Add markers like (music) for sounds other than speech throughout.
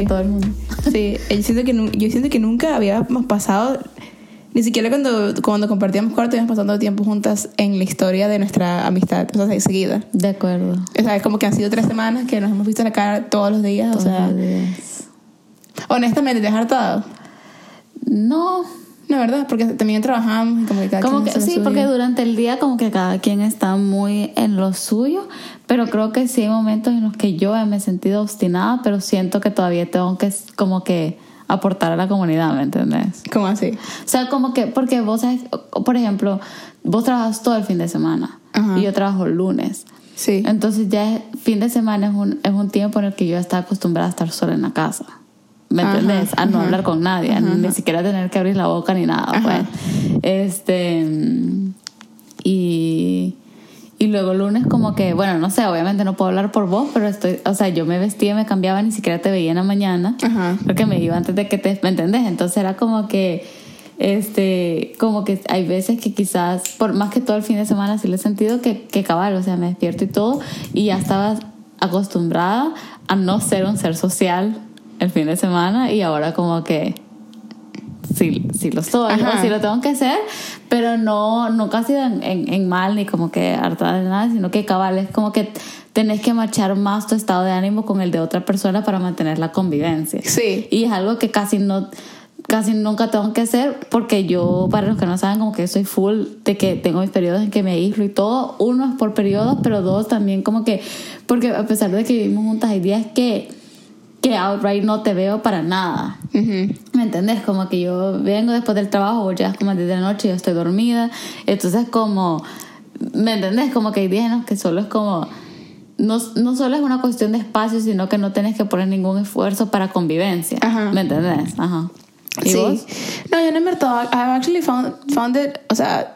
sí. todo el mundo. Sí, yo siento que, yo siento que nunca habíamos pasado, ni siquiera cuando, cuando compartíamos cuarto, íbamos pasando tiempo juntas en la historia de nuestra amistad, o sea, seguida. De acuerdo. O sea, es como que han sido tres semanas que nos hemos visto la cara todos los días, o sea, los días. honestamente, ¿te has hartado? No, No, ¿verdad? Porque también trabajamos y como que cada como quien que hace lo sí, suyo. porque durante el día como que cada quien está muy en lo suyo, pero creo que sí hay momentos en los que yo me he sentido obstinada, pero siento que todavía tengo que como que aportar a la comunidad, ¿me entendés? ¿Cómo así? O sea, como que, porque vos por ejemplo, vos trabajas todo el fin de semana Ajá. y yo trabajo el lunes. Sí. Entonces ya es- fin de semana es un, es un tiempo en el que yo estaba acostumbrada a estar sola en la casa. ¿Me Ajá, entendés? A no ajá. hablar con nadie, Ajá, ni siquiera tener que abrir la boca ni nada, pues. Este. Y. Y luego el lunes como que, bueno, no sé, obviamente no puedo hablar por vos, pero estoy, o sea, yo me vestía, me cambiaba, ni siquiera te veía en la mañana, Ajá. porque me iba antes de que te, ¿me entendés? Entonces era como que, este, como que hay veces que quizás, por más que todo el fin de semana sí le he sentido que, que cabal, o sea, me despierto y todo, y ya estaba acostumbrada a no ser un ser social el fin de semana, y ahora como que sí, sí lo soy, Ajá. o sí lo tengo que hacer, pero no, ha sido en, en- en mal ni como que hartada de nada, sino que cabal es como que tenés que marchar más tu estado de ánimo con el de otra persona para mantener la convivencia. Sí. Y es algo que casi no casi nunca tengo que hacer porque yo, para los que no saben, como que soy full de que tengo mis periodos en que me aíslo y todo. Uno es por periodos, pero dos también como que, porque a pesar de que vivimos juntas, hay días que, que outright no te veo para nada. Ujú. ¿Me entendés? Como que yo vengo después del trabajo, vos llegas como desde la noche y yo estoy dormida. Entonces, como, ¿me entendés? Como que hay días en los que solo es como, no, no solo es una cuestión de espacio, sino que no tenés que poner ningún esfuerzo para convivencia. Ajá. ¿Me entendés? Ajá. ¿Y sí. vos? No, yo no me. I've actually found, found it, o sea,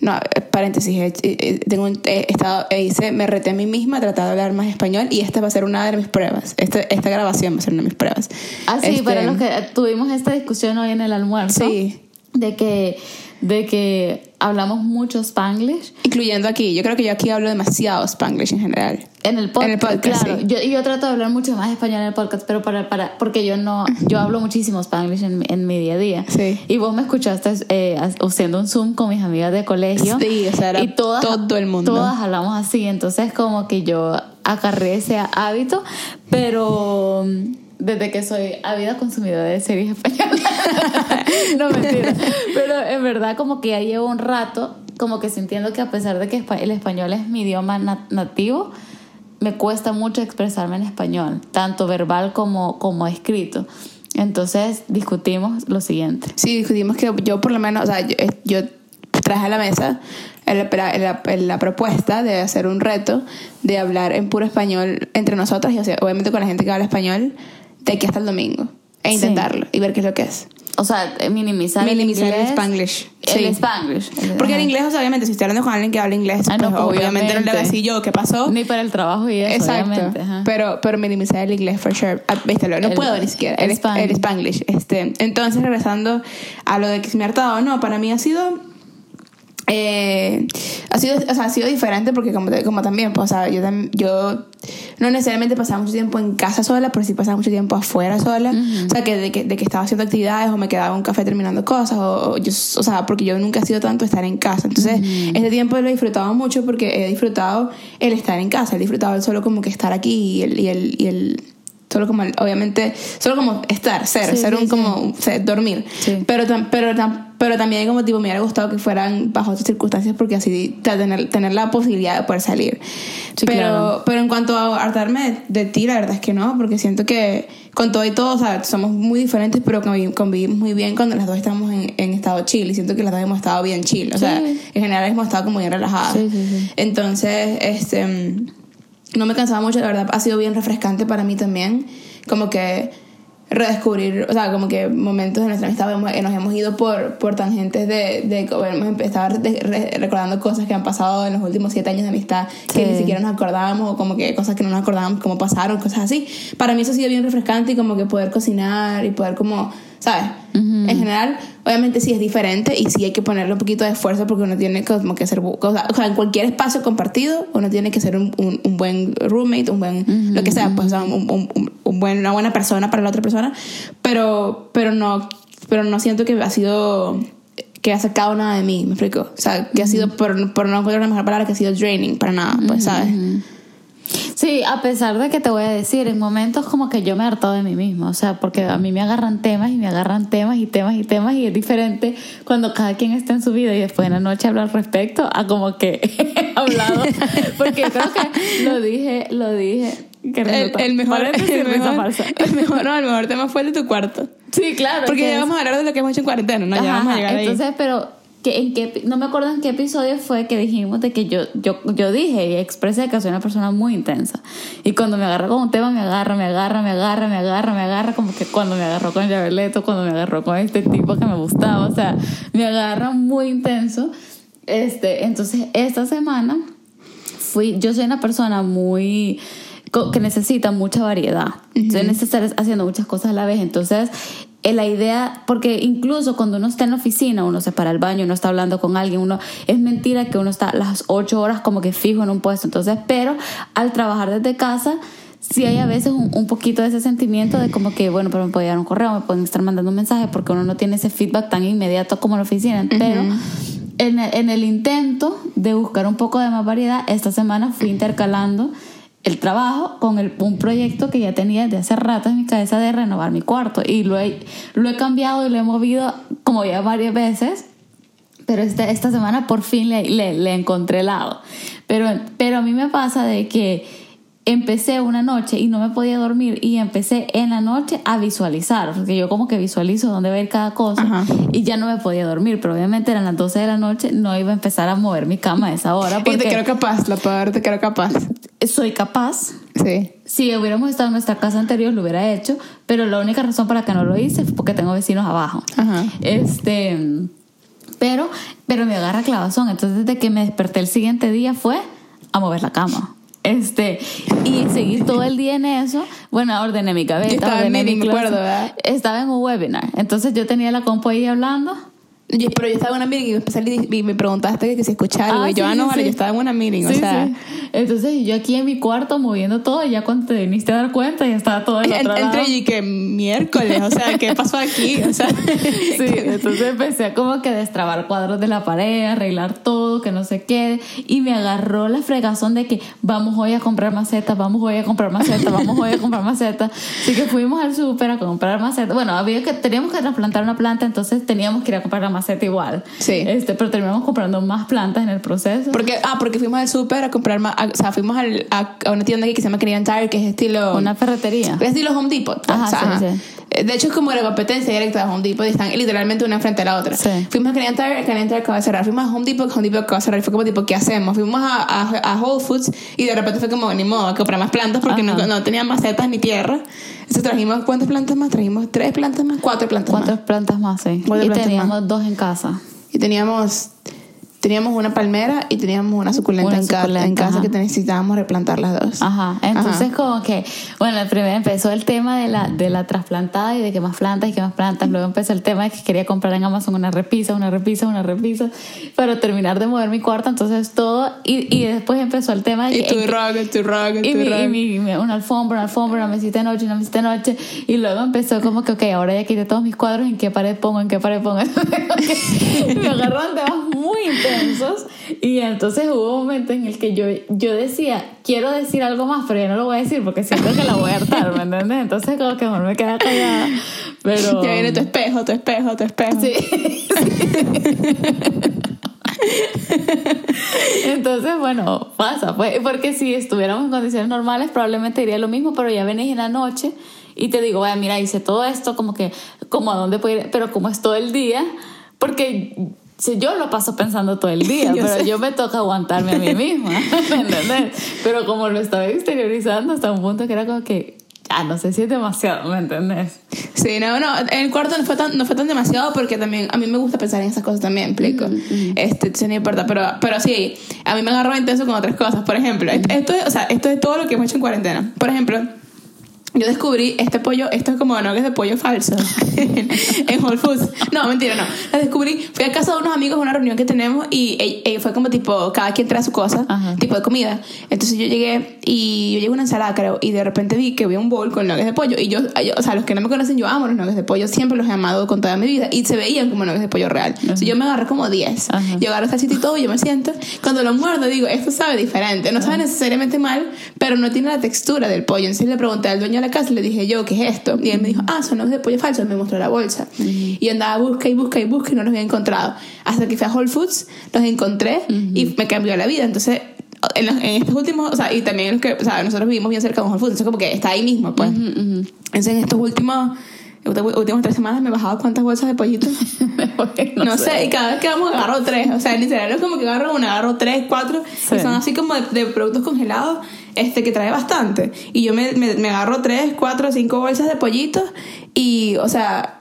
no, eh, paréntesis, eh, eh, tengo un, eh, estado, hice, me reté a mí misma a tratar de hablar más español y esta va a ser una de mis pruebas. Esta, esta grabación va a ser una de mis pruebas. Ah, sí, Este, para los que tuvimos esta discusión hoy en el almuerzo. Sí. De que, de que hablamos mucho spanglish. Incluyendo aquí. Yo creo que yo aquí hablo demasiado spanglish en general. En el podcast, En el podcast, claro. sí. Yo, y yo trato de hablar mucho más español en el podcast, pero para, para, porque yo no, yo hablo muchísimo spanglish en, en mi día a día. Sí. Y vos me escuchaste eh, haciendo un Zoom con mis amigas de colegio. Sí, o sea, era y todas, todo el mundo. Todas hablamos así, entonces como que yo acarré ese hábito, pero desde que soy ávida consumidora de series españolas. (laughs) no, mentira. Pero en verdad como que ya llevo un rato como que sintiendo que a pesar de que el español es mi idioma na- nativo, me cuesta mucho expresarme en español, tanto verbal como, como escrito. Entonces discutimos lo siguiente. Sí, discutimos que yo por lo menos, o sea, yo, eh, yo traje a la mesa el- la, propuesta de hacer un reto de hablar en puro español entre nosotras y obviamente con la gente que habla español de aquí hasta el domingo e Sí. intentarlo y ver qué es lo que es. O sea, eh, minimizar, Minimizar el inglés, spanglish, El sí. spanglish. Porque el inglés, o sea, obviamente, si estoy hablando con alguien que habla inglés, Ah, no, pues, pues, obviamente no le voy a obviamente. decir yo qué pasó. Ni para el trabajo y eso, Exacto. obviamente. ajá. Pero, pero minimizar el inglés, for sure. Ah, viste, lo- no El- puedo ni siquiera. el El, Spanglish. el Spanglish. Este, entonces, regresando a lo de que se me ha hartado o no, para mí ha sido. Eh, ha sido o sea, ha sido diferente porque como, como también pues, o sea, yo, yo no necesariamente pasaba mucho tiempo en casa sola pero sí pasaba mucho tiempo afuera sola. O sea que de, que de que estaba haciendo actividades o me quedaba en un café terminando cosas o, o yo o sea porque yo nunca he sido tanto estar en casa. Entonces este tiempo lo he disfrutado mucho porque he disfrutado el estar en casa he disfrutado el solo como que estar aquí y el, y el, y el solo como obviamente solo como estar ser Sí, ser sí, un sí. como ser, dormir Sí. pero pero pero también como tipo me hubiera gustado que fueran bajo otras circunstancias porque así tener, tener la posibilidad de poder salir pero claro. pero en cuanto a hartarme de, de ti la verdad es que no porque siento que con todo y todo o sea, somos muy diferentes pero conviv- convivimos muy bien cuando las dos estamos en, en estado chill y siento que las dos hemos estado bien chill o sea en general hemos estado como bien relajadas entonces este mm, no me cansaba mucho, la verdad ha sido bien refrescante para mí también, como que redescubrir, o sea, como que momentos de nuestra amistad hemos- nos hemos ido por, por tangentes de, de como hemos empezado de- re- recordando cosas que han pasado en los últimos siete años de amistad que Sí. ni siquiera nos acordábamos o como que cosas que no nos acordábamos cómo pasaron, cosas así. Para mí eso ha sido bien refrescante y como que poder cocinar y poder como ¿sabes? En general, obviamente sí es diferente y sí hay que ponerle un poquito de esfuerzo porque uno tiene como que ser, o sea, en cualquier espacio compartido uno tiene que ser un, un, buen roommate, un buen, lo que sea, pues, un, un, un, buen, una buena persona para la otra persona, pero, pero no, pero no siento que ha sido que ha sacado nada de mí, me explico. O sea, que ha sido, por, por no encontrar la mejor palabra, que ha sido draining para nada, pues, ¿sabes? Sí, a pesar de que te voy a decir, en momentos como que yo me he hartado de mí misma, o sea, porque a mí me agarran temas y me agarran temas y temas y temas y es diferente cuando cada quien está en su vida y después en la noche habla al respecto a como que (laughs) he hablado, porque creo que lo dije, lo dije. El, el, mejor, el, mejor, el mejor, no, el mejor tema fue el de tu cuarto. Sí, claro. Porque ya vamos a hablar de lo que hemos hecho en cuarentena, ¿no? ya vamos a llegar Entonces, pero que en qué, no me acuerdo en qué episodio fue que dijimos de que yo, yo, yo dije y expresé que soy una persona muy intensa. Y cuando me agarra con un tema, me agarra, me agarra, me agarra, me agarra, me agarra, como que cuando me agarró con Yabeleto, cuando me agarró con este tipo que me gustaba, o sea, me agarra muy intenso. Este, entonces, esta semana fui, yo soy una persona muy que necesita mucha variedad. Entonces necesito estar haciendo muchas cosas a la vez. Entonces, la idea, porque incluso cuando uno está en la oficina, uno se para el baño, uno está hablando con alguien, uno es mentira que uno está las ocho horas como que fijo en un puesto. Entonces, pero al trabajar desde casa, sí hay a veces un, poquito de ese sentimiento de como que, bueno, pero me pueden dar un correo, me pueden estar mandando un mensaje porque uno no tiene ese feedback tan inmediato como en la oficina. Pero en en el intento de buscar un poco de más variedad, esta semana fui intercalando el trabajo con el, un proyecto que ya tenía desde hace rato en mi cabeza de renovar mi cuarto. Y lo he, lo he cambiado y lo he movido como ya varias veces. Pero este, esta semana por fin le, le, le encontré lado. Pero, pero a mí me pasa de que empecé una noche y no me podía dormir y empecé en la noche a visualizar, porque yo como que visualizo dónde va a ir cada cosa y ya no me podía dormir, pero obviamente eran las 12 de la noche, no iba a empezar a mover mi cama a esa hora. Porque y te quiero capaz, la palabra te quiero capaz. Soy capaz. Sí. Si hubiéramos estado en nuestra casa anterior lo hubiera hecho, pero la única razón para que no lo hice fue porque tengo vecinos abajo. Ajá. Este, pero, pero me agarra clavazón, entonces desde que me desperté el siguiente día fue a mover la cama. Este, y seguir todo el día en eso, bueno, ordené mi cabeza, estaba ordené mi me acuerdo, ¿verdad? Estaba en un webinar. Entonces yo tenía la compu ahí hablando yo, pero yo estaba en una meeting y, me preguntaste que, si escuchaba ah, y yo, ah, no, vale, yo estaba en una meeting, o sea. Entonces yo aquí en mi cuarto moviendo todo y ya cuando te viniste a dar cuenta ya estaba todo en otro Entre y que miércoles, o sea, ¿qué pasó aquí? O sea, (laughs) sí, entonces empecé a como que destrabar cuadros de la pared, arreglar todo, que no se quede y me agarró la fregazón de que vamos hoy a comprar macetas, vamos hoy a comprar macetas, vamos hoy a comprar macetas. Así que fuimos al súper a comprar macetas. Bueno, había que, teníamos que trasplantar una planta, entonces teníamos que ir a comprar la maceta igual. Sí. Este, pero terminamos comprando más plantas en el proceso. Porque, ah, porque fuimos al súper a comprar más, o sea, fuimos al, a, una tienda aquí que se llama Canadian Tire, que es estilo... Una ferretería. Es estilo Home Depot. Pues, ajá, sí, sí. Eh, de hecho, es como la competencia directa de Home Depot y están literalmente una frente a la otra. Sí. Fuimos a Canadian Tire, Canadian Tire acaba de cerrar. Fuimos a Home Depot, Home Depot acaba de cerrar. Y fue como tipo, ¿qué hacemos? Fuimos a, a, a Whole Foods y de repente fue como, ni modo, a comprar más plantas porque no, no tenían macetas ni tierra. Entonces trajimos, ¿cuántas plantas más? Trajimos tres plantas más, cuatro plantas más. Cuatro plantas más, sí. y teníamos dos en casa y teníamos teníamos una palmera y teníamos una suculenta, en, casa que necesitábamos replantar las dos. Ajá. Entonces, como que, bueno, primero empezó el tema de la, de la trasplantada y de que más plantas y que más plantas. Luego empezó el tema de que quería comprar en Amazon una repisa, una repisa, una repisa, para terminar de mover mi cuarto. Entonces, todo. Y, y después empezó el tema de. Y tu rug, tu rug, y, mi, y una alfombra, una alfombra, una mesita de noche, una mesita de noche. Y luego empezó como que, ok, ahora ya quité todos mis cuadros, ¿en qué pared pongo? ¿En qué pared pongo? (laughs) me agarraron temas muy intensos y entonces hubo un momento en el que yo, yo decía, quiero decir algo más, pero ya no lo voy a decir porque siento que la voy a hartar, ¿me entiendes? Entonces como que mejor me queda callada. Pero... Ya viene tu espejo, tu espejo, tu espejo. Sí. Entonces, bueno, pasa, pues, porque si estuviéramos en condiciones normales probablemente diría lo mismo, pero ya venís en la noche y te digo, vaya, mira, hice todo esto, como que, como a dónde puedo ir, pero como es todo el día, porque si yo lo paso pensando todo el día, (laughs) pero yo me toca aguantarme a mí misma, (laughs) ¿me entiendes? Pero como lo estaba exteriorizando hasta un punto que era como que, ah, no sé si es demasiado, ¿me entiendes? Sí, no, no, en el cuarto no fue tan, no fue tan demasiado porque también a mí me gusta pensar en esas cosas también, explico. Este, no importa, pero, pero sí, a mí me agarró intenso con otras cosas. Por ejemplo, esto, es, o sea, esto es todo lo que hemos hecho en cuarentena. Por ejemplo, yo descubrí este pollo, esto es como nuggets de pollo falso (laughs) en Whole Foods. No, mentira, no. La descubrí, fui a casa de unos amigos a una reunión que tenemos y eh, eh, fue como tipo, cada quien trae su cosa, Ajá. tipo de comida. Entonces yo llegué y yo llegué a una ensalada, creo, y de repente vi que había un bowl con nuggets de pollo. Y yo, yo- o sea, los que no me conocen, yo amo los nuggets de pollo, siempre los he amado con toda mi vida. Y se veían como nuggets de pollo real. Entonces yo me agarré como 10. Ajá. Yo agarro el salsito y todo, y yo me siento. Cuando lo muerdo, digo, esto sabe diferente. No sabe necesariamente mal, pero no tiene la textura del pollo. Entonces le pregunté al dueño de la casa y le dije yo, ¿qué es esto? Y él me dijo, ah, son nuggets de pollo falsos. Me mostró la bolsa. Y andaba busca y busca y busca y no los había encontrado. Hasta que fui a Whole Foods, los encontré y me cambió la vida. Entonces, en, los- en estos últimos, o sea, y también los que, o sea, nosotros vivimos bien cerca de un Whole Foods, entonces como que está ahí mismo, pues. Entonces, en estos últimos, últimas tres semanas me he bajado cuántas bolsas de pollitos. (laughs) No, sé. y cada vez que vamos agarro tres. O sea, literal es como que agarro una, agarro tres, cuatro. Sí. Y son así como de, de productos congelados este, que trae bastante. Y yo me, me, me agarro tres, cuatro, cinco bolsas de pollitos. Y, o sea,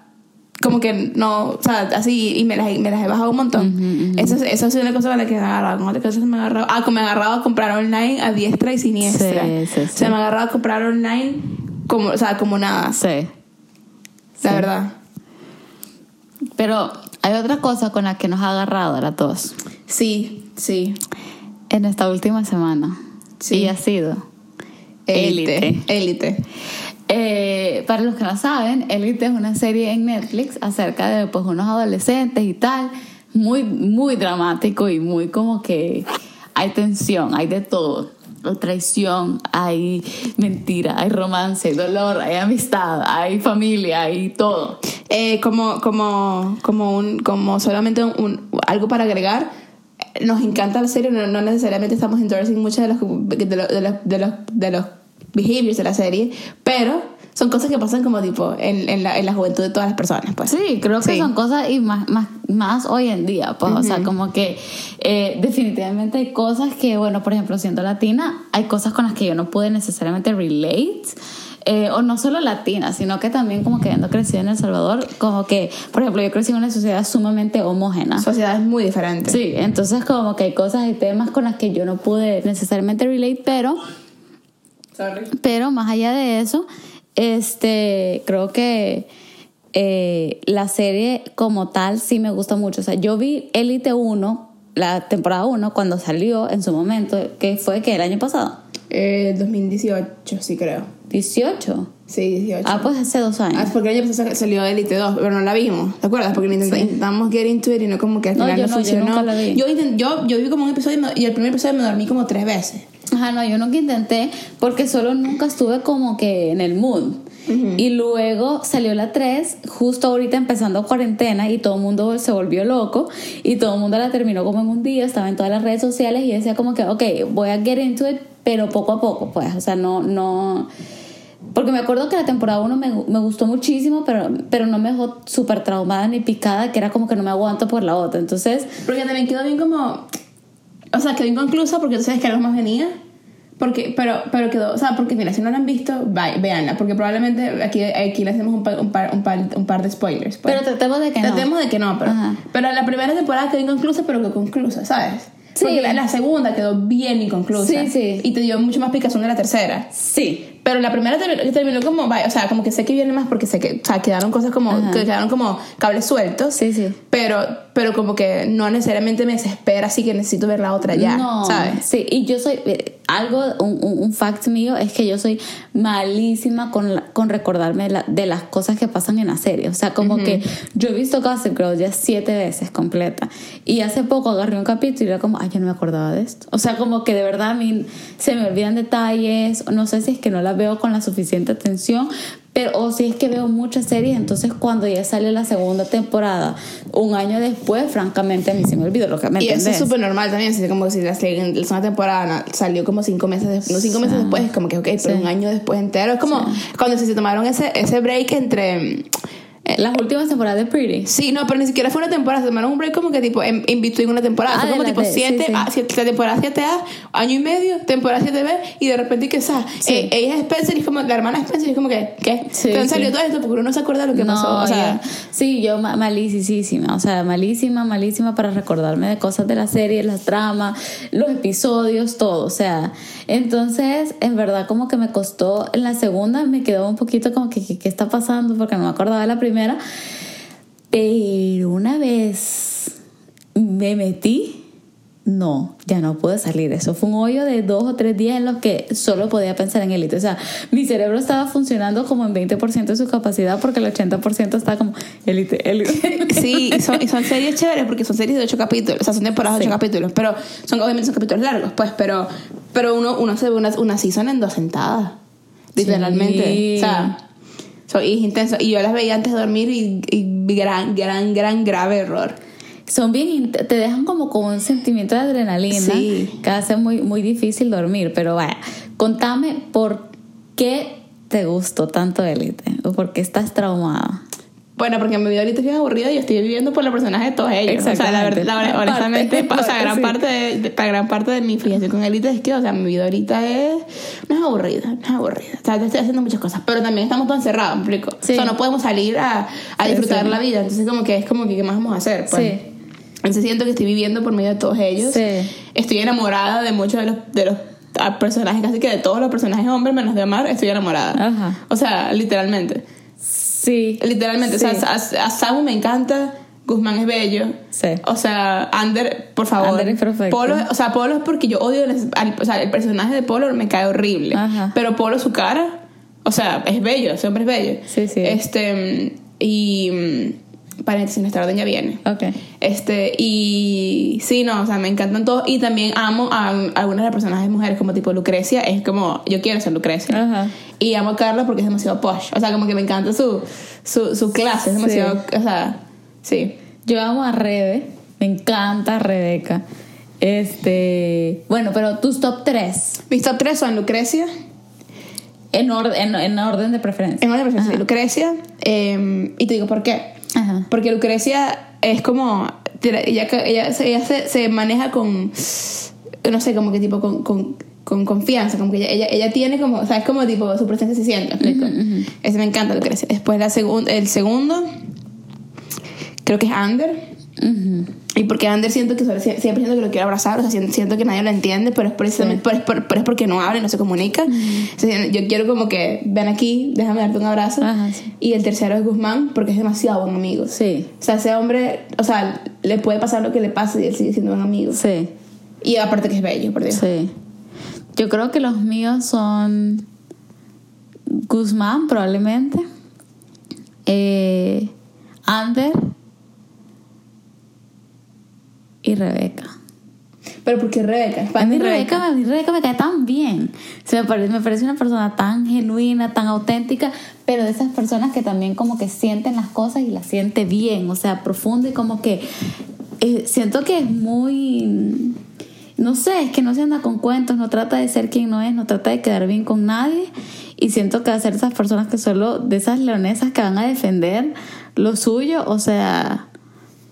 como que no, o sea, así, y me las, me las he bajado un montón. Esa es- Esa ha sido una cosa con la que me he agarrado. ¿Con otra cosa me he agarrado? Ah, como me he agarrado a comprar online a diestra y siniestra. Sí, sí, O sí. sea, me he agarrado a comprar online como, o sea, como nada. Sí. La verdad. Pero hay otra cosa con la que nos ha agarrado a las dos Sí, sí. en esta última semana. Sí. Y ha sido Élite. Élite. Élite. Eh, para los que no saben, Elite es una serie en Netflix acerca de pues, unos adolescentes y tal. Muy, muy dramático y muy como que hay tensión, hay de todo. Hay traición, hay mentira, hay romance, hay dolor, hay amistad, hay familia, hay todo. Eh, como, como, como, un, como solamente un- algo para agregar, nos encanta la serie, no, no necesariamente estamos endorsing muchos de los, de, los, de, los, de, los, de los behaviors de la serie, pero son cosas que pasan como tipo en, en, la, en la juventud de todas las personas. Pues. Sí, creo que Sí. son cosas y más, más, más hoy en día, pues, o sea, como que eh, definitivamente hay cosas que, bueno, por ejemplo, siendo latina, hay cosas con las que yo no pude necesariamente relate. Eh, o no solo latina, sino que también como que habiendo crecido en El Salvador, como que, por ejemplo, yo crecí en una sociedad sumamente homogénea. Sociedades muy diferentes. Sí, entonces como que hay cosas y temas con las que yo no pude necesariamente relate, pero Sorry. pero más allá de eso, este, creo que eh, la serie como tal sí me gusta mucho. O sea, yo vi Elite 1, la temporada 1, cuando salió en su momento, que fue que el año pasado, Eh, 2018, sí creo. 18. Sí, 18. Ah, pues hace dos Ah, años. porque el año pasado salió Elite 2, pero no la vimos, ¿te acuerdas? Porque intent- Sí. intentamos get into it y no como que al No, final yo no, no, yo funcionó. nunca la vi. Yo, yo, yo vi como un episodio y, me- y el primer episodio me dormí como tres veces. Ajá, no, yo nunca intenté porque solo nunca estuve como que en el mood. Y luego salió la 3, justo ahorita empezando cuarentena y todo el mundo se volvió loco y todo el mundo la terminó como en un día, estaba en todas las redes sociales y decía como que, ok, voy a get into it, pero poco a poco, pues, o sea, no, no... Porque me acuerdo que la temporada 1 me, me gustó muchísimo, pero, pero no me dejó súper traumada ni picada, que era como que no me aguanto por la otra. Entonces, Porque también quedó bien como. O sea, quedó inconclusa porque tú sabes que algo más venía. Porque, pero, pero quedó. O sea, porque mira, si no la han visto, vai- véanla. Porque probablemente aquí, aquí le hacemos un par, un par, un par, un par de spoilers. pues. pero tratemos de que no. Tratemos de que no, pero, Ajá. pero la primera temporada quedó inconclusa, pero que conclusa, ¿sabes? Sí. Porque la, la segunda quedó bien inconclusa. Sí, sí. Y te dio mucho más picazón de la tercera. Sí, Pero la primera terminó, terminó como, vaya, o sea, como que sé que viene más porque sé que, o sea, quedaron cosas como, que quedaron como cables sueltos. Sí, sí. Pero, pero como que no necesariamente me desespera, así que necesito ver la otra ya, no, ¿sabes? Sí, y yo soy, eh, algo, un, un, un fact mío es que yo soy malísima con, la- con recordarme de, la- de las cosas que pasan en la serie. O sea, como que yo he visto Gossip Girl ya siete veces completa. Y hace poco agarré un capítulo y era como, ay, yo no me acordaba de esto. O sea, como que de verdad a mí se me olvidan detalles. No sé si es que no las veo con la suficiente atención. Pero, o si es que veo muchas series, entonces cuando ya sale la segunda temporada, un año después, francamente a mí se me olvidó lo que me Y eso es entendés? súper normal también, así como si la, seg- la segunda temporada salió como cinco meses después, no cinco meses después, es como que, ok, pero Sí. un año después entero, es como cuando se, se tomaron ese, ese break entre, Las últimas temporadas de Pretty. Sí, no, pero ni siquiera fue una temporada, se tomaron un break como que tipo en, in between una temporada. Ah, fue como tipo de- 7 sí, sí. a siete- la temporada 7A, año y medio, temporada 7B, y de repente que sa, Sí. eh, ella es Spencer y es como, la hermana Spencer y es como que, ¿qué? Sí, ¿Te han sí. salido todo esto? Porque uno no se acuerda de lo que pasó. O sea, sí, yo ma- malísima, o sea, malísima, malísima para recordarme de cosas de la serie, las tramas, los episodios, todo, o sea, entonces, en verdad como que me costó, en la segunda me quedó un poquito como que, que- ¿qué está pasando? Porque no me acordaba de la primera, pero una vez me metí, no, ya no pude salir. Eso fue un hoyo de dos o tres días en los que solo podía pensar en élite. O sea, mi cerebro estaba funcionando como en 20% de su capacidad porque el 80% estaba como élite, élite. (laughs) sí, y son, y son series chéveres porque son series de 8 capítulos, o sea, son temporadas de Sí. 8 capítulos, pero son obviamente son capítulos largos, pues, pero, pero uno, uno se ve una, una season en dos sentadas, literalmente. Sí. O sea, so- y es intenso. Y yo las veía antes de dormir y, y gran, gran, gran, grave error. Son bien, te dejan como con un sentimiento de adrenalina Sí. que hace muy, muy difícil dormir. Pero vaya, contame por qué te gustó tanto élite o por qué estás traumada. Bueno, porque mi vida ahorita es bien aburrida y yo estoy viviendo por los personajes de todos ellos. O sea, la verdad, la- Parte, honestamente, o sea, gran sí. parte de, de- la gran parte de mi fijación con élite es que, o sea, mi vida ahorita es no es aburrida, no es aburrida. O sea, estoy haciendo muchas cosas, pero también estamos todos encerrados, ¿me explico? Sí. O sea, no podemos salir a, disfrutar sí. la vida, entonces como que es como que qué más vamos a hacer, pues. Sí. Entonces siento que estoy viviendo por medio de todos ellos. Sí. Estoy enamorada de muchos de los de los personajes, casi que de todos los personajes hombres menos de Amar, estoy enamorada. Ajá. O sea, literalmente. Sí. Literalmente, Sí. o sea, a, a Samu me encanta, Guzmán es bello. Sí. O sea, Ander, por favor. Ander es perfecto. Polo, o sea, Polo es porque yo odio, el- o sea, el personaje de Polo me cae horrible. Ajá. Pero Polo, su cara, o sea, es bello, ese hombre es bello. Sí, sí. Este, y, paréntesis, nuestra orden ya viene. Ok. Este, y sí, no, o sea, me encantan todos. Y también amo a, algunas de las personajes mujeres, como tipo Lucrecia, es como, yo quiero ser Lucrecia. Ajá. Y amo a Carla porque es demasiado posh. O sea, como que me encanta su, su, su clase, es Sí. demasiado, o sea, sí. Yo amo a Rebe, me encanta Rebeca. Este, bueno, pero tus top 3 Mis top 3 son Lucrecia, en, orden en, en orden de preferencia. en orden de preferencia, Lucrecia, eh, y te digo por qué. Ajá. Porque Lucrecia es como. Ella, ella, se- ella se, se maneja con. No sé, como que tipo con. con con confianza, como que ella, ella, ella tiene como, o sea, es como tipo, su presencia se siente, ¿me explico? Ese me encanta Lucrecia. Después la segun- el segundo, creo que es Ander. Y porque Ander siento que siempre siento que lo quiero abrazar, o sea, siento, siento que nadie lo entiende, pero es precisamente pero es, por- pero es porque no habla y no se comunica. O sea, yo quiero como que ven aquí, déjame darte un abrazo. Ajá, sí. Y el tercero es Guzmán, porque es demasiado buen amigo. Sí, O sea, ese hombre, o sea, le puede pasar lo que le pase y él sigue siendo buen amigo. sí, Y aparte que es bello, por Dios. sí. Yo creo que los míos son Guzmán, probablemente. Eh, Ander y Rebeca. Pero porque Rebeca, es A mí Rebeca, a mí Rebeca me cae tan bien. Se me, parece, me parece una persona tan genuina, tan auténtica, pero de esas personas que también como que sienten las cosas y las siente bien, o sea, profundo y como que eh, siento que es muy... No sé, es que no se anda con cuentos, no trata de ser quien no es, no trata de quedar bien con nadie. Y siento que hacer esas personas que solo, de esas leonesas que van a defender lo suyo, o sea,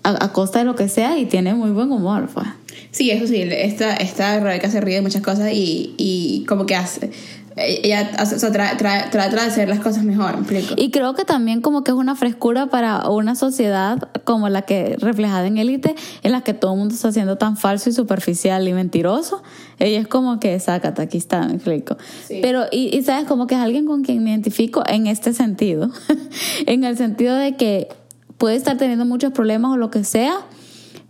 a, a costa de lo que sea, y tiene muy buen humor, pues. Sí, eso sí, esta, esta Rebeca se ríe de muchas cosas y, y como que hace. Ella o sea, tra- tra- trata de hacer las cosas mejor, ¿me explico? Y creo que también como que es una frescura para una sociedad como la que reflejada en élite, en la que todo el mundo está siendo tan falso y superficial y mentiroso. Ella es como que, sácate, aquí está, me explico. Sí. Pero, y, y sabes, como que es alguien con quien me identifico en este sentido. (laughs) en el sentido de que puede estar teniendo muchos problemas o lo que sea,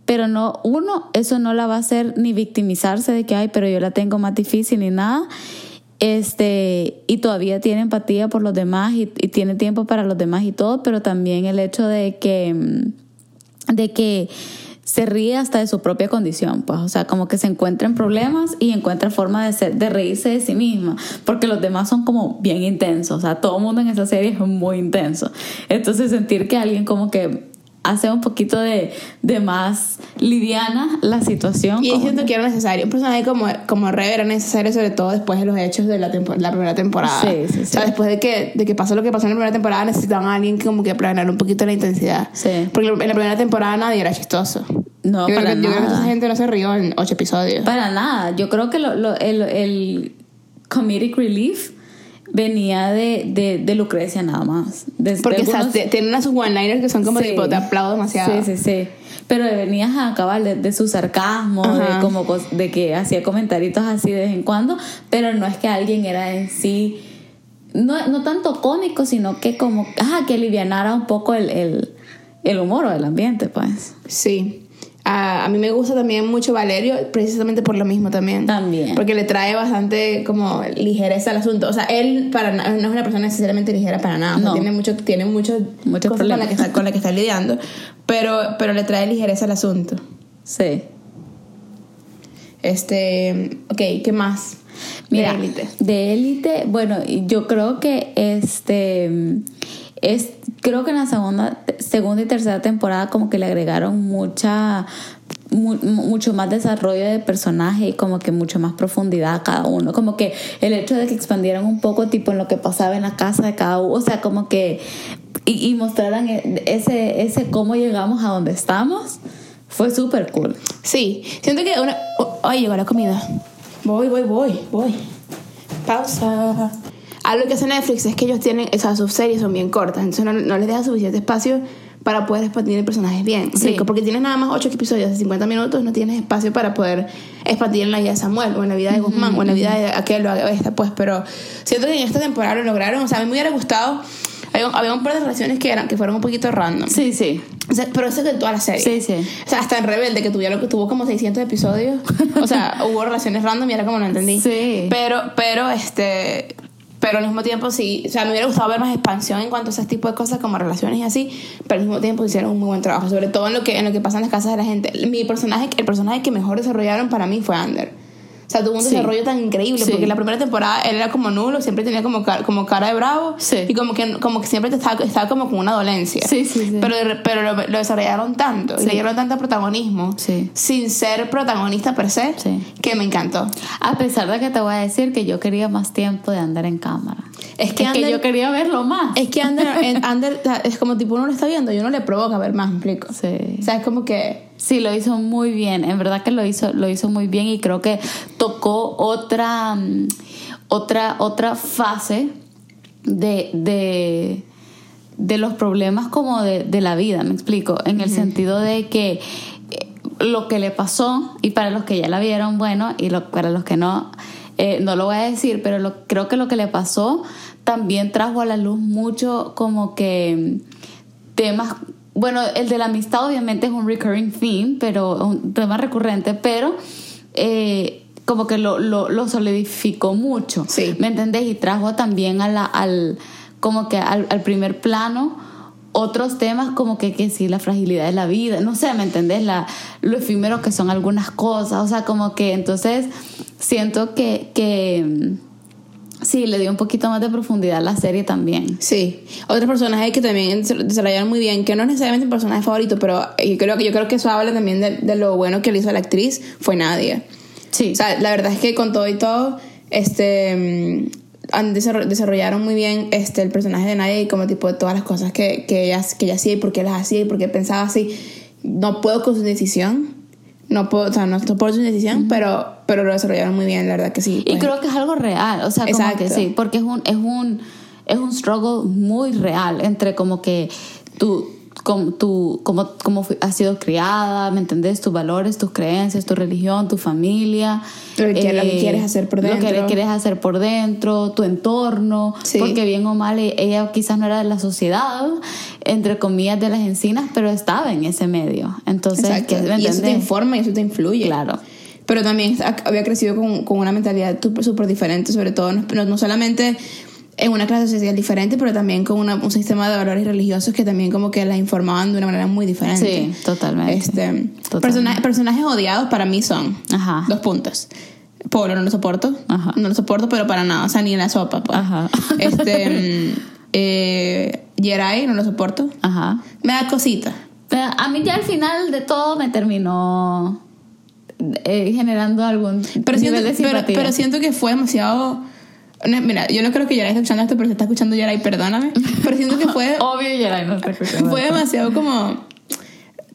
pero no, uno, eso no la va a hacer ni victimizarse de que, ay, pero yo la tengo más difícil ni nada. Este, y todavía tiene empatía por los demás y, tiene tiempo para los demás y todo, pero también el hecho de que, de que se ríe hasta de su propia condición, pues, o sea, como que se encuentra en problemas y encuentra forma de, ser, de reírse de sí misma, porque los demás son como bien intensos, o sea, todo el mundo en esa serie es muy intenso. Entonces sentir que alguien como que hace un poquito de, de más liviana la situación. Y siento que era necesario. Un personaje como, como era necesario, sobre todo después de los hechos de la, la primera temporada. Sí, sí, O sea, sí. después de que, de que pasó lo que pasó en la primera temporada, necesitaban a alguien que como que planeara un poquito la intensidad. Sí. Porque en la primera temporada nadie era chistoso. No, yo para creo que, Yo creo que nada. esa gente no se rió en ocho episodios. Para nada. Yo creo que lo, lo- el, el comedic relief venía de, de, de Lucrecia nada más. Porque o sea, algunos- te- tienen unas one-liners que son como Sí. tipo, te aplaudo demasiado. Sí, sí, sí. Pero venías a acabar de, de su sarcasmo, Ajá. de, como, de que hacía comentaritos así de vez en cuando, pero no es que alguien era en sí, no, no tanto cómico, sino que como, ajá, que alivianara un poco el, el, el humor o el ambiente, pues. Sí. A, a mí me gusta también mucho Valerio, precisamente por lo mismo también. También. Porque le trae bastante como ligereza al asunto. O sea, él para no es una persona necesariamente ligera para nada. O sea, No. tiene mucho, tiene mucho Muchos cosas con la, problemas. que está, con la que está lidiando. Pero, pero le trae ligereza al asunto. Sí. Este, ok, ¿qué más? Mira, De élite. de élite, bueno, yo creo que este es creo que en la segunda segunda y tercera temporada como que le agregaron mucha mu- mucho más desarrollo de personaje y como que mucho más profundidad a cada uno, como que el hecho de que expandieran un poco tipo en lo que pasaba en la casa de cada uno, o sea, como que y, y mostraran e- ese ese cómo llegamos a donde estamos, fue súper cool. Sí, siento que oh, ay, llegó la comida. Voy, voy, voy, voy. Pausa. Algo que hace Netflix es que ellos tienen, o sea, sus series son bien cortas, entonces no, no les deja suficiente espacio para poder expandir el personaje bien. ¿Me Sí. explico? Porque tienes nada más 8 episodios de 50 minutos, no tienes espacio para poder expandir en la vida de Samuel, o en la vida de Guzmán, o en la vida de aquel o esta, pues, pero siento que en esta temporada lo lograron, o sea, a mí me hubiera gustado, había, un par de relaciones que, eran, que fueron un poquito random. Sí, sí. O sea, pero eso es de toda la serie. Sí, sí. O sea, hasta en Rebelde, que tuvieron, que tuvo como 600 episodios. O sea, (laughs) hubo relaciones random y era como no entendí. Sí. Pero, pero, este... Pero al mismo tiempo sí, o sea, me hubiera gustado ver más expansión en cuanto a ese tipo de cosas como relaciones y así, pero al mismo tiempo hicieron un muy buen trabajo, sobre todo en lo que en lo que pasa en las casas de la gente. Mi personaje, el personaje que mejor desarrollaron para mí fue Ander. O sea, tuvo un Sí. desarrollo tan increíble Sí. porque la primera temporada él era como nulo, siempre tenía como, ca- como cara de bravo Sí. y como que, como que siempre te estaba, estaba como con una dolencia. Sí, sí, sí. Pero, pero lo, lo desarrollaron tanto y le dieron tanto protagonismo Sí. sin ser protagonista per se Sí. que me encantó. A pesar de que te voy a decir que yo quería más tiempo de andar en cámara. Es que Es que Ander- yo quería verlo más. Es que Ander, (laughs) Ander, es como tipo uno lo está viendo y uno le provoca ver más, ¿me explico? Sí. O sea, es como que... Sí, lo hizo muy bien. En verdad que lo hizo, lo hizo muy bien y creo que tocó otra, mm, otra, otra fase de, de, de los problemas como de, de la vida, me explico, en el sentido de que eh, lo que le pasó, y para los que ya la vieron, bueno, y lo- para los que no, eh, no lo voy a decir, pero lo- creo que lo que le pasó también trajo a la luz mucho como que temas, bueno, el de la amistad obviamente es un recurring theme, pero un tema recurrente, pero eh, como que lo, lo, lo solidificó mucho, Sí. ¿me entendés? Y trajo también a la, al, como que al, al primer plano otros temas como que, que sí, la fragilidad de la vida, no sé, ¿me entendés? La, lo efímero que son algunas cosas, o sea, como que entonces siento que, que sí, le dio un poquito más de profundidad a la serie también. Sí. Otros personajes que también se- desarrollaron muy bien, que no es necesariamente un personaje favorito, pero yo creo que, yo creo que eso habla también de, de lo bueno que le hizo a la actriz, fue Nadia. Sí. O sea, la verdad es que con todo y todo, este mm, han desarro- desarrollaron muy bien este el personaje de Nadia y como tipo de todas las cosas que, que, ella, que ella hacía y por qué las hacía y por qué pensaba así. No puedo con su decisión. No puedo, o sea, no puedo su decisión, pero, pero lo desarrollaron muy bien, la verdad que sí. Y pues. creo que es algo real, o sea, como Exacto. que sí, porque es un, es un, es un struggle muy real entre como que tú, como, tú, como, como has sido criada, ¿me entendés? Tus valores, tus creencias, tu religión, tu familia. Lo que lo que quieres hacer por Lo que dentro. quieres hacer por dentro, tu entorno. Sí. Porque bien o mal, e- ella quizás no era de la sociedad, entre comillas, de las encinas, pero estaba en ese medio. Entonces, Exacto. ¿me y eso te informa y eso te influye. Claro. Pero también ha- había crecido con, con una mentalidad súper diferente, sobre todo no, no- solamente en una clase social diferente, pero también con una- un sistema de valores religiosos que también como que la informaban de una manera muy diferente. Sí, totalmente. Este, Totalmente. persona- personajes odiados para mí son Ajá. dos puntos. Polo no lo soporto, Ajá. no lo soporto, pero para nada, o sea, ni en la sopa. Pues. Ajá. (laughs) Este, mm, eh, Jerai no lo soporto. Ajá. Me da cosita. Pero A mí ya al final de todo me terminó eh, generando algún Pero siento, de pero, pero siento que fue demasiado. Mira, yo no creo que Yaray esté escuchando esto, pero si está escuchando Yaray, perdóname. Pero siento que fue, (laughs) Obvio, ya no está escuchando. fue demasiado como.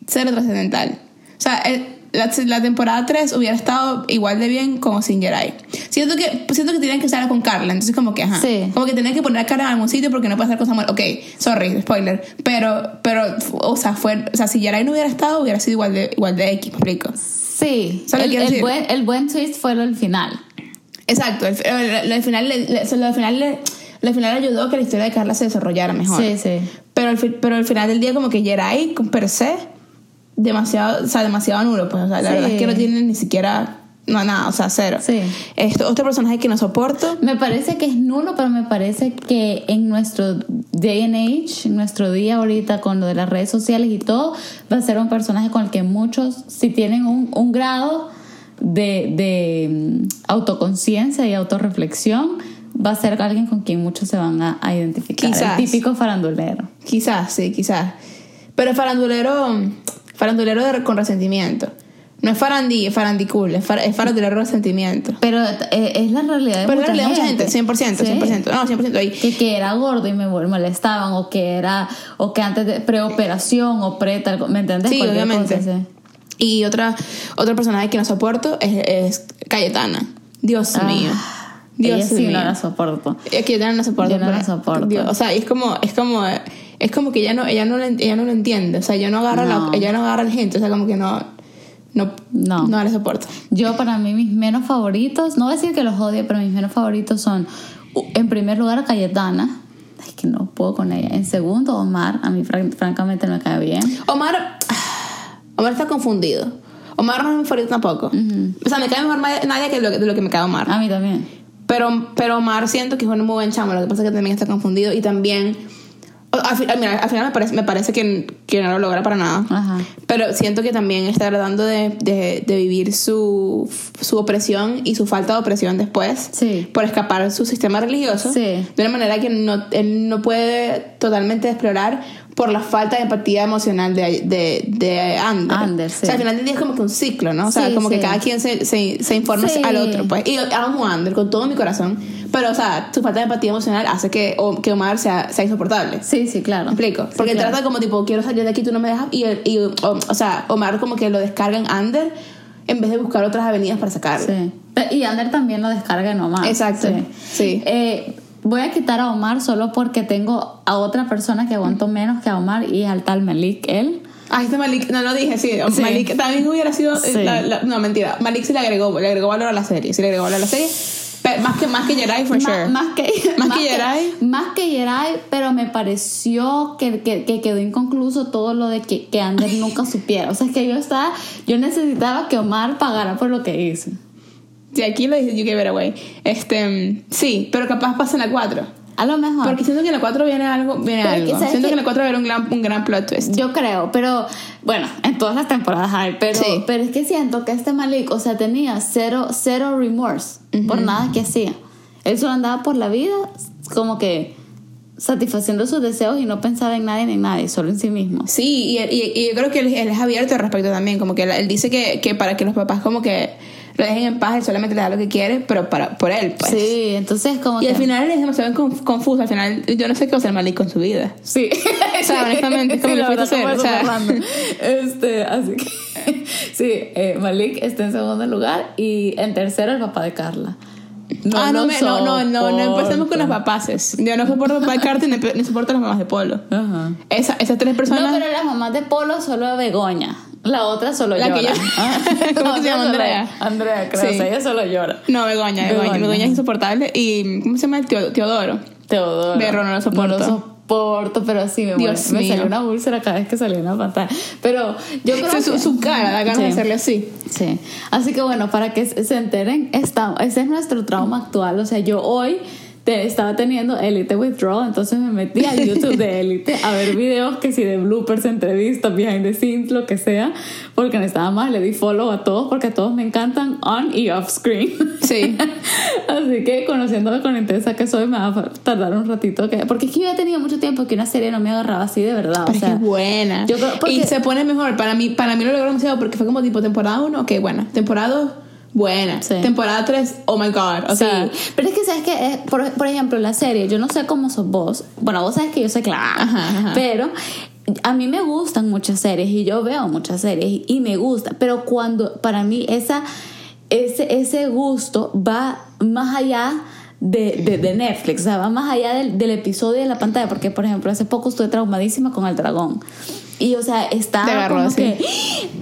cero trascendental. O sea, el- la, la temporada 3 hubiera estado igual de bien como sin Yaray. Siento que, siento que tenían que usarla con Carla, entonces como que, ajá. Sí. Como que tenían que poner a Carla en algún sitio porque no puede hacer con Samuel. Ok, sorry, spoiler. Pero, pero, o sea, fue, o sea, si Yaray no hubiera estado, hubiera sido igual de, igual de X, ¿me explico? Sí, ¿Sabes lo el, buen, el buen twist fue lo del final. Exacto, el, el final, lo del final, lo del final ayudó a que la historia de Carla se desarrollara mejor. Sí, sí. Pero al, pero final del día como que Jerai per se demasiado, o sea, demasiado nulo, pues, o sea, la Sí. verdad es que no tiene ni siquiera no nada, o sea, cero. Sí. Esto, otro personaje que no soporto, Me parece que es nulo, pero me parece que en nuestro day and age, en nuestro día ahorita con lo de las redes sociales y todo, va a ser un personaje con el que muchos, si tienen un, un grado de, de mm, autoconciencia y autorreflexión, va a ser alguien con quien muchos se van a, a identificar. Quizás. El típico farandulero. quizás, sí, quizás. Pero farandulero, farandulero de- con resentimiento. No es farandí, es farandicool, es, far- es farandulero de resentimiento. Pero eh, es la realidad de Pero mucha realidad mucha gente, gente. 100%, Sí. 100%. No, 100% ahí. que, que era gordo y me mol- molestaban o que era o que antes de preoperación o pre tal, ¿me entiendes? Sí, Cualquier obviamente. cosa, sí. Y otra, otro personaje que no soporto es, es Cayetana. Dios Ah, mío. Dios ella sí mío. no la soporto. Es que Cayetana no soporto. Yo no la soporto. Dios, o sea, es como, es como, es como que ella no, ella no, ella no lo entiende. O sea, ella no agarra No. la, ella no agarra la gente. O sea, como que no, no, No. no la soporto. Yo para mí mis menos favoritos, no voy a decir que los odie, pero mis menos favoritos son en primer lugar Cayetana. Es que no puedo con ella. En segundo, Omar. A mí fran- francamente no me cae bien. Omar, (sighs) Omar está confundido. Omar no es mi favorito tampoco. O sea, me cae mejor lo, que- de lo que me cae Omar. A mí también. Pero, pero Omar siento que es un muy buen chamo. Lo que pasa es que también está confundido y también. Al, final me parece, me parece que, que no lo logra para nada. Ajá. Pero siento que también está tratando de, de, de vivir su, su opresión y su falta de opresión después. Sí. Por escapar de su sistema religioso. Sí. De una manera que no, él no puede totalmente explorar por la falta de empatía emocional de, de, de Ander. Ander, sí. O sea, al final del día es como que un ciclo, ¿no? O sea, Sí, como que sí. cada quien se, se, se informa al otro, pues. Y amo a Ander con todo mi corazón. Pero, o sea, su falta de empatía emocional hace que, o- que Omar sea, sea insoportable. Sí, sí, claro. ¿Me explico? Porque claro. trata como tipo, quiero salir de aquí, tú no me dejas. Y, y o, o sea, Omar como que lo descarga en Ander en vez de buscar otras avenidas para sacarlo. Sí. Y Ander también lo descarga en Omar. Exacto. Sí. Eh, voy a quitar a Omar solo porque tengo a otra persona que aguanto menos que a Omar y al tal Malik, él. Ah, este Malik, no lo dije, sí. Sí. Malik también hubiera sido. eh, Sí. la- la- no, mentira. Malik sí le agregó, le agregó valor a la serie. Sí le agregó valor a la serie. Pero más que, más que Jedi, for sure. Más que, Más que Jerai. Más que Jerai, pero me pareció que, que, que quedó inconcluso todo lo de que, que Ander nunca supiera. O sea, es que yo estaba, yo necesitaba que Omar pagara por lo que hizo. Sí, aquí lo dice You Gave It Away. Este, mm, sí, pero capaz pasa en la 4. A lo mejor. Porque siento que en la 4 viene algo. Viene Pero que, algo. ¿sabes Siento qué? que en la 4 va a haber un gran, un gran plot twist. Yo creo, pero bueno, en todas las temporadas hay, pero, Sí. pero es que siento que este Malik, o sea, tenía cero, cero remorse por nada que hacía. Él solo andaba por la vida como que satisfaciendo sus deseos y no pensaba en nadie ni en nadie, solo en sí mismo. Sí, y, y- y yo creo que él, él es abierto al respecto también. Como que él, él dice que, que para que los papás, como que lo dejen en paz, él solamente le da lo que quiere, pero para, por él, pues. Sí, entonces como Y que... al final es demasiado conf- confuso. Al final, yo no sé qué va a hacer Malik con su vida. Sí. (laughs) O sea, honestamente, es como Sí, lo a verdad, hacer, o sea. Este, así que... (laughs) Sí, eh, Malik está en segundo lugar y en tercero el papá de Carla. ah, no, me, no, no, no, no empecemos con los papaces. Yo no soporto a papá de Carter ni, soporto a las mamás de Polo. Ajá. Esa, esas tres personas. No, pero las mamás de Polo solo Begoña. La otra solo La llora. que yo- Ah. (laughs) ¿Cómo (laughs) se llama? Andrea. Andrea, creo. Sí. O sea, ella solo llora. No, Begoña, Begoña. Begoña. Begoña es insoportable. Y, ¿cómo se llama? Teodoro? Teodoro. Berro, no lo soporto. No lo soporto, pero sí me, Dios me salió una úlcera cada vez que salía una pantalla. Pero yo creo su, que... su cara da ganas de Sí. hacerle así. Sí, así que bueno, para que se enteren, esta, ese es nuestro trauma actual. O sea, yo hoy te- estaba teniendo Elite Withdrawal, entonces me metí al YouTube de Elite a ver videos que si de bloopers, entrevistas, behind the scenes, lo que sea, porque necesitaba más, le di follow a todos porque a todos me encantan on y off screen. Sí. (laughs) Así que conociéndome con la intensa que soy, me va a tardar un ratito. Que, porque es que yo ya tenía mucho tiempo que una serie no me agarraba así de verdad. Pero o sea, es buena. yo creo- porque- Y se pone mejor. Para mí, para mí lo logró demasiado porque fue como tipo temporada 1, ok, buena. Temporada 2, buena. Sí. Temporada 3, oh my god. O sea, sí, pero es que sabes que, por, por ejemplo, la serie, yo no sé cómo sos vos. Bueno, vos sabes que yo soy clara, Ajá, ajá. pero a mí me gustan muchas series y yo veo muchas series y, y me gusta, pero cuando para mí esa, ese, ese gusto va más allá. De, de, de Netflix, o sea, va más allá del, del episodio de la pantalla, porque por ejemplo, hace poco estuve traumadísima con el dragón. Y o sea, estaba Te agarró como así. que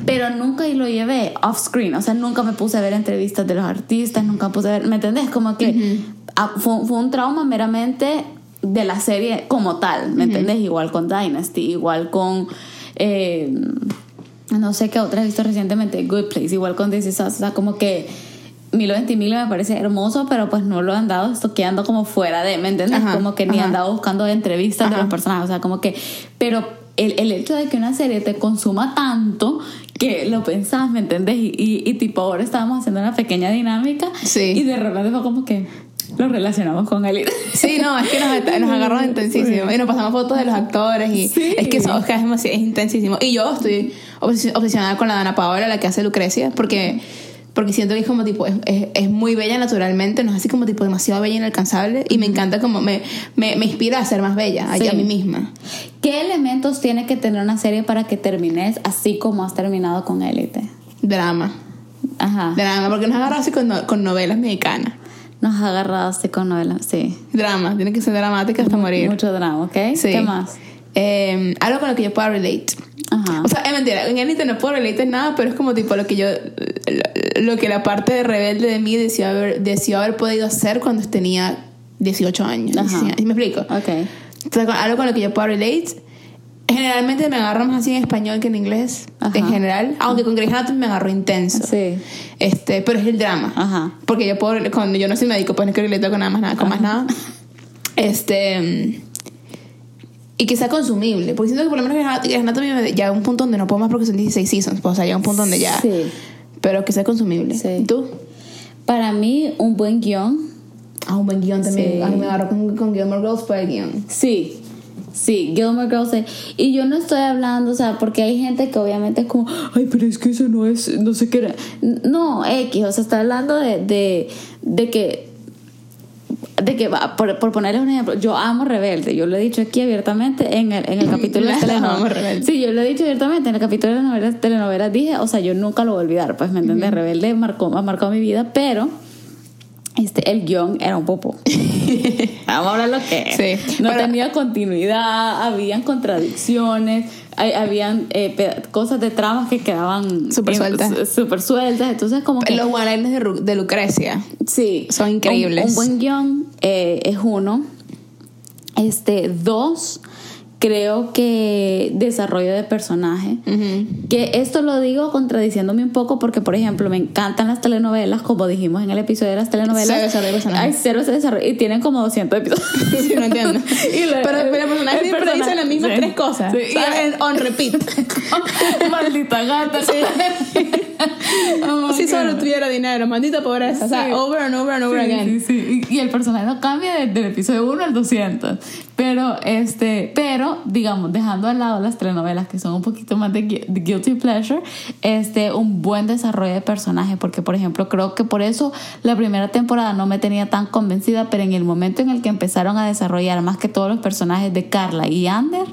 pero nunca lo llevé off screen, o sea, nunca me puse a ver entrevistas de los artistas, nunca me puse a ver, ¿me entendés? Como que ah, fue, fue un trauma meramente de la serie como tal, ¿me entendés? Igual con Dynasty, igual con... eh, no sé qué otra he visto recientemente, Good Place, igual con This Is Us, o sea, como que Milo Ventimiglia me parece hermoso, pero pues no lo han dado estoqueando como fuera de, ¿me entiendes? Ajá, como que ni han dado buscando entrevistas de Ajá. los personajes, o sea, como que, pero el, el hecho de que una serie te consuma tanto que lo pensás, ¿me entendés? Y, y, y tipo ahora estábamos haciendo una pequeña dinámica Sí. y de repente fue como que lo relacionamos con él. Sí, no, es que nos, nos agarró intensísimo. Y nos pasamos fotos de los actores y Sí. es que eso es, es intensísimo. Y yo estoy obses- obsesionada con la Dana Paola, la que hace Lucrecia, porque, porque siento que es como tipo, es, es, es muy bella naturalmente, no es así como tipo demasiado bella e inalcanzable. Y me encanta como, me, me, me inspira a ser más bella, Sí. a mí misma. ¿Qué elementos tiene que tener una serie para que termines así como has terminado con Élite? Drama. Ajá. Drama, porque nos agarra así con, no- con novelas mexicanas. Nos ha agarrado así con novelas, sí. Drama, tiene que ser dramática hasta morir. Mucho drama, ¿ok? Sí. ¿Qué más? Eh, algo con lo que yo pueda relate. Ajá. O sea, es mentira, en Elite no puedo relate nada, pero es como tipo lo que yo, lo, lo que la parte de rebelde de mí deseó haber, deseó haber podido hacer cuando tenía 18 años. Ajá. 19. ¿Me explico? ok. Entonces, algo con lo que yo puedo relate, generalmente me agarro más así en español que en inglés, Ajá. en general, aunque con Grey's Anatomy me agarro intenso. Sí. Este, pero es el drama. Ajá. Porque yo puedo, cuando yo no soy médico, pues no quiero relate con nada más nada, con más nada. Este. Y que sea consumible. Porque siento que por lo menos Grey's Anatomy me- ya a un punto donde no puedo más porque son 16 seasons. pues, o sea, ya a un punto donde ya. Sí. Pero que sea consumible. Sí. ¿Y ¿Tú? Para mí, un buen guion. Ah, un buen guion también. Sí. A mí me agarró con, con Gilmore Girls por el guion. Sí. Sí, Gilmore Girls. Y yo no estoy hablando, o sea, porque hay gente que obviamente es como, ay, pero es que eso no es, no sé qué era. No, X, o sea, está hablando de, de, de que, de que, va, por, por ponerles un ejemplo, yo amo Rebelde, yo lo he dicho aquí abiertamente en el, en el (laughs) capítulo de telenovelas. Sí, yo lo he dicho abiertamente en el capítulo de novelas, telenovelas, dije, o sea, yo nunca lo voy a olvidar, pues, ¿me entiendes? Rebelde marcó, ha marcado mi vida, pero este, el guion era un popo. (laughs) Vamos a hablar lo que es. Sí, No pero- tenía continuidad, habían contradicciones, hay- habían eh, cosas de tramas que quedaban Súper sueltas. su- súper sueltas. Entonces, como que. Los one de, Ru- de Lucrecia. Sí. Son increíbles. Un, un buen guion eh, es uno. Este, dos, creo que desarrollo de personaje. Que esto lo digo contradiciéndome un poco porque, por ejemplo, me encantan las telenovelas, como dijimos en el episodio de las telenovelas. Cero desarrollo de personaje. Hay cero desarrollo y tienen como 200 episodios. (laughs) Sí, no entiendo. (laughs) Y la- pero, pero el personaje el siempre dice las mismas sí. tres cosas. Sí, y- en- on repeat. (laughs) Maldita gata. Oh, si solo tuviera dinero, maldita pobreza. O sea, Sí. over and over and over Sí, again. sí, sí. Y, y el personaje no cambia desde el episodio 1 al 200. Pero, este, pero, digamos, dejando al lado las telenovelas que son un poquito más de, gui- de guilty pleasure, este, un buen desarrollo de personaje. Porque, por ejemplo, creo que por eso la primera temporada no me tenía tan convencida, pero en el momento en el que empezaron a desarrollar más que todos los personajes de Carla y Ander.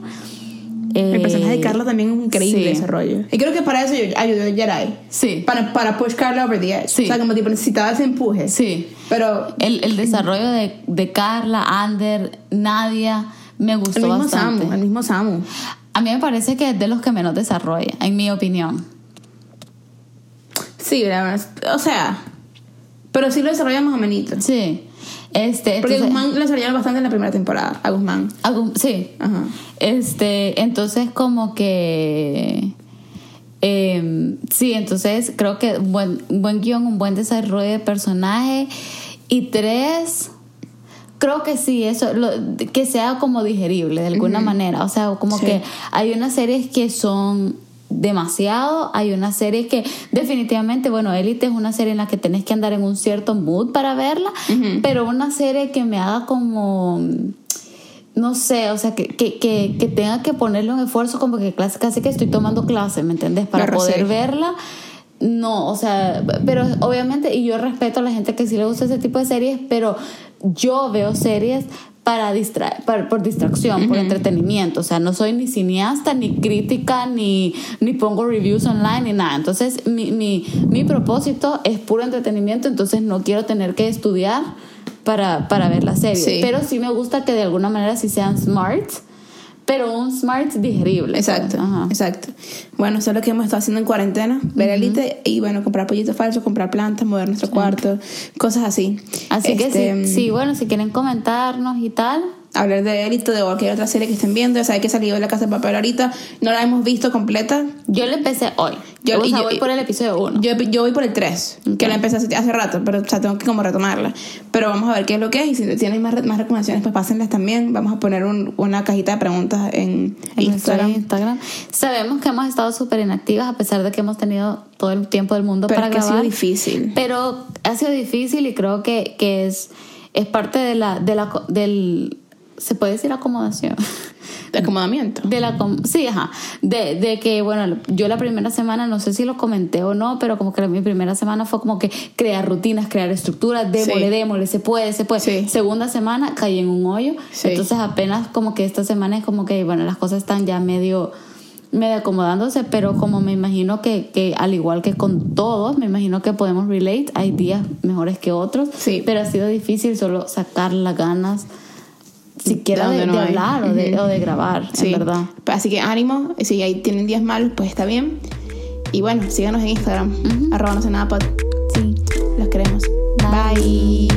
El personaje de eh, Carla también es un increíble sí. desarrollo. Y creo que para eso yo- ayudó Jedi. Sí. Para, para push Carla over the edge. Sí. O sea, como tipo necesitaba ese empuje. Sí. Pero El, el desarrollo de, de Carla, Ander, Nadia, me gustó el mismo bastante. Samu, el mismo Samu. A mí me parece que es de los que menos desarrolla, en mi opinión. Sí, la verdad. O sea, pero sí lo desarrolla más o menos. Sí. Este, Porque entonces- Guzmán lo desarrollaron bastante en la primera temporada. A Guzmán. Algún- sí. Ajá. Este, entonces como que... eh, sí, entonces creo que un buen, buen guion, un buen desarrollo de personaje. Y tres, creo que sí, eso, lo- que sea como digerible de alguna manera. O sea, como Sí. que hay unas series que son demasiado, hay unas series que definitivamente, bueno, Elite es una serie en la que tenés que andar en un cierto mood para verla, pero una serie que me haga como no sé, o sea, que, que, que, que tenga que ponerle un esfuerzo como que clase, casi que estoy tomando clase, ¿me entendés? Para Claro, poder sí. verla. No, o sea, pero obviamente, y yo respeto a la gente que sí le gusta ese tipo de series, pero yo veo series para distraer, para- por distracción, por entretenimiento. O sea, no soy ni cineasta, ni crítica, ni, ni pongo reviews online, ni nada. Entonces, mi, mi, mi propósito es puro entretenimiento, entonces no quiero tener que estudiar para, para ver la serie. Sí. Pero sí me gusta que de alguna manera sí sean smart, pero un smart digerible. Exacto, Ajá. exacto. Bueno, eso es lo que hemos estado haciendo en cuarentena, ver Elite y bueno, comprar pollitos falsos, comprar plantas, mover nuestro cuarto, cosas así. Así que Este, sí, sí, bueno, si quieren comentarnos y tal, Hablar de Elite, de cualquier otra serie que estén viendo, saben que salió de la casa de papel ahorita, no la hemos visto completa. yo la empecé hoy. Yo- o y sea, yo- voy por el episodio 1. Yo, yo voy por el 3, Ok. que la empecé hace, hace rato, pero o sea, tengo que como retomarla. Pero vamos a ver qué es lo que es y si tienen más, más recomendaciones, pues pásenlas también. Vamos a poner un- una cajita de preguntas en, Instagram. Instagram. Sabemos que hemos estado súper inactivas a pesar de que hemos tenido todo el tiempo del mundo Pero para es que ha sido difícil. Pero ha sido difícil y creo que, que es, es parte de la, de la, del, se puede decir acomodación. (laughs) De acomodamiento. De la com- sí, ajá. De, de que, bueno, yo la primera semana, no sé si lo comenté o no, pero como que mi primera semana fue como que crear rutinas, crear estructuras, démosle, Sí. démosle, se puede, se puede. Sí. Segunda semana caí en un hoyo. Sí. Entonces apenas como que esta semana es como que, bueno, las cosas están ya medio medio acomodándose, pero como me imagino que, que al igual que con todos, me imagino que podemos relate, hay días mejores que otros, Sí. pero ha sido difícil solo sacar las ganas siquiera de, de hablar o de, uh -huh. o grabar, sí. verdad. Así que ánimo, si ahí tienen días malos, pues está bien. Y bueno, síganos en Instagram, uh -huh. arroba nada pod. Sí. Los queremos. Bye. Bye.